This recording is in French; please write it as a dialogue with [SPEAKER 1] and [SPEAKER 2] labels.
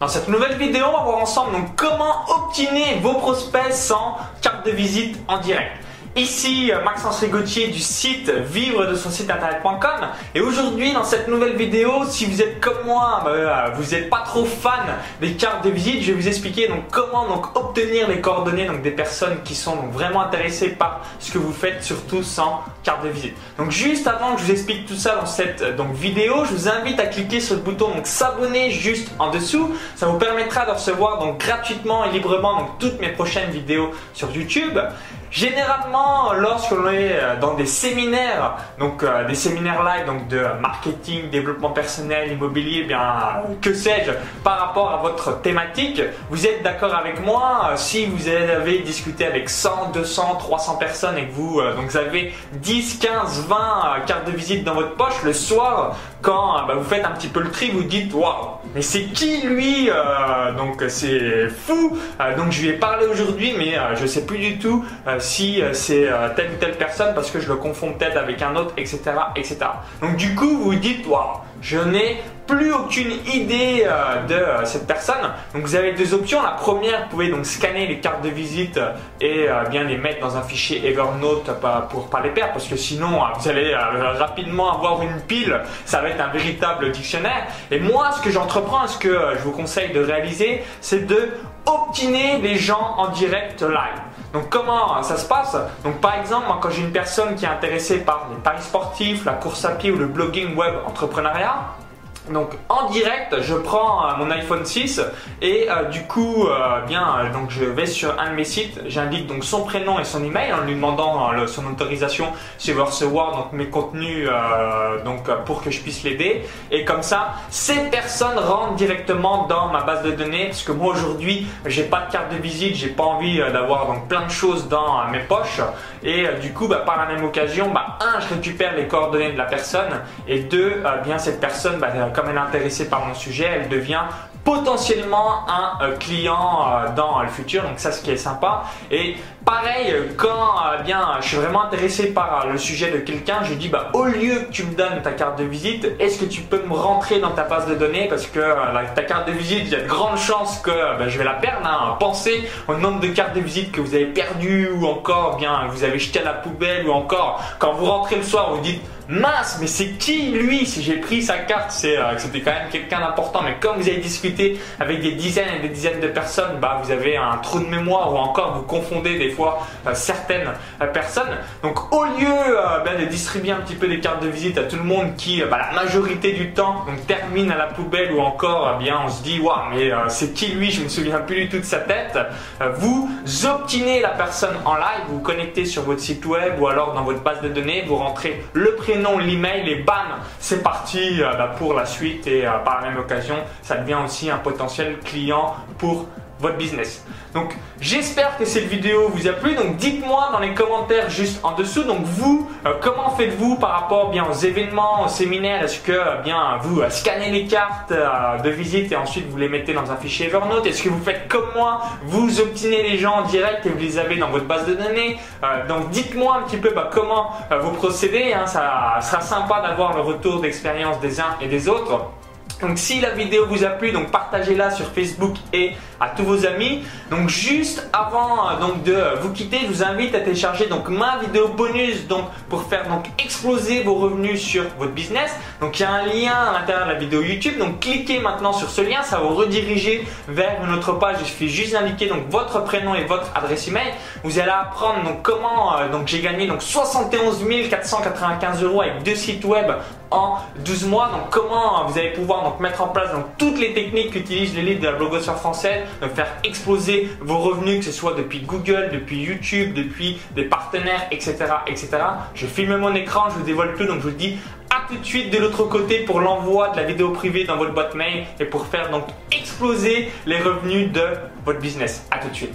[SPEAKER 1] Dans cette nouvelle vidéo, on va voir ensemble comment obtenir vos prospects sans carte de visite en direct. Ici Maxence Rigotier du site vivre de son site internet.com et aujourd'hui dans cette nouvelle vidéo si vous êtes comme moi bah, euh, vous n'êtes pas trop fan des cartes de visite je vais vous expliquer donc comment donc obtenir les coordonnées donc des personnes qui sont donc vraiment intéressées par ce que vous faites surtout sans carte de visite. Donc juste avant que je vous explique tout ça dans cette euh, donc vidéo je vous invite à cliquer sur le bouton donc s'abonner juste en dessous. Ça vous permettra de recevoir donc gratuitement et librement donc toutes mes prochaines vidéos sur YouTube. Généralement, lorsque l'on est euh, dans des séminaires, donc euh, des séminaires live, donc de marketing, développement personnel, immobilier, bien que sais-je, par rapport à votre thématique, vous êtes d'accord avec moi euh, si vous avez discuté avec 100, 200, 300 personnes et que vous, donc vous avez 10, 15, 20 cartes de visite dans votre poche le soir, quand bah, vous faites un petit peu le tri, vous dites waouh, mais c'est qui lui Donc c'est fou. donc je lui ai parlé aujourd'hui, mais je sais plus du tout si euh, c'est euh, telle ou telle personne parce que je le confonds peut-être avec un autre, etc., etc. Donc du coup, vous dites, waouh, je n'ai plus aucune idée euh, de cette personne. Donc vous avez deux options. La première, vous pouvez donc scanner les cartes de visite et bien les mettre dans un fichier Evernote pour pas les perdre parce que sinon vous allez rapidement avoir une pile. Ça va être un véritable dictionnaire. Et moi, ce que j'entreprends, ce que je vous conseille de réaliser, c'est de obtiner les gens en direct live. Donc comment ça se passe? Donc par exemple, quand j'ai une personne qui est intéressée par les paris sportifs, la course à pied ou le blogging web entrepreneuriat, donc en direct, je prends euh, mon iPhone 6 et euh, du coup, euh, bien, donc je vais sur un de mes sites, j'indique donc son prénom et son email en lui demandant son autorisation si veut recevoir donc mes contenus donc pour que je puisse l'aider. Et comme ça, ces personnes rentrent directement dans ma base de données parce que moi aujourd'hui, j'ai pas de carte de visite, j'ai pas envie d'avoir donc plein de choses dans mes poches. Et du coup, bah, par la même occasion, bah, un, je récupère les coordonnées de la personne et deux, bien cette personne bah, comme elle est intéressée par mon sujet, elle devient potentiellement un euh, client euh, dans le futur. Donc ça, ce qui est sympa. Et pareil, quand euh, bien je suis vraiment intéressé par le sujet de quelqu'un, je dis bah au lieu que tu me donnes ta carte de visite, est-ce que tu peux me rentrer dans ta base de données? Parce que ta carte de visite, il y a de grandes chances que bah, je vais la perdre. Hein. Pensez au nombre de cartes de visite que vous avez perdues ou encore bien vous avez jeté à la poubelle ou encore quand vous rentrez le soir, vous dites mince, mais c'est qui lui Si j'ai pris sa carte, que c'était quand même quelqu'un d'important. Mais comme vous avez discuté avec des dizaines et des dizaines de personnes, bah, vous avez un trou de mémoire ou encore vous confondez des fois euh, certaines euh, personnes. Donc au lieu euh, ben, de distribuer un petit peu des cartes de visite à tout le monde qui, bah, la majorité du temps, termine à la poubelle ou encore, on se dit, waouh, mais c'est qui lui? Je me souviens plus du tout de sa tête. vous obtenez la personne en live, vous, vous connectez sur votre site web ou alors dans votre base de données, vous rentrez le prénom, l'email et bam, c'est parti bah, pour la suite. Et par la même occasion, ça devient aussi un potentiel client pour votre business. Donc j'espère que cette vidéo vous a plu. Donc dites-moi dans les commentaires juste en dessous. Donc vous, euh, comment faites-vous par rapport bien aux événements, aux séminaires? Est-ce que euh, bien vous euh, scannez les cartes de visite et ensuite vous les mettez dans un fichier Evernote? Est-ce que vous faites comme moi? Vous obtenez les gens en direct et vous les avez dans votre base de données? Donc dites-moi un petit peu bah, comment vous procédez. Hein. Ça sera sympa d'avoir le retour d'expérience des uns et des autres. Donc si la vidéo vous a plu, donc partagez-la sur Facebook et à tous vos amis. Donc juste avant euh, de vous quitter, je vous invite à télécharger ma vidéo bonus donc pour faire donc exploser vos revenus sur votre business. Donc il y a un lien à l'intérieur de la vidéo YouTube. Donc cliquez maintenant sur ce lien, ça vous rediriger vers une autre page. Il suffit juste d'indiquer donc votre prénom et votre adresse email. Vous allez apprendre comment euh, j'ai gagné donc 71 495 euros avec deux sites web en 12 mois. Donc comment vous allez pouvoir mettre en place donc toutes les techniques qu'utilisent l'élite de la blogosphère française, donc faire exploser vos revenus, que ce soit depuis Google, depuis YouTube, depuis des partenaires, etc., etc. Je filme mon écran, je vous dévoile tout, donc je vous dis à tout de suite de l'autre côté pour l'envoi de la vidéo privée dans votre boîte mail et pour faire donc exploser les revenus de votre business. À tout de suite.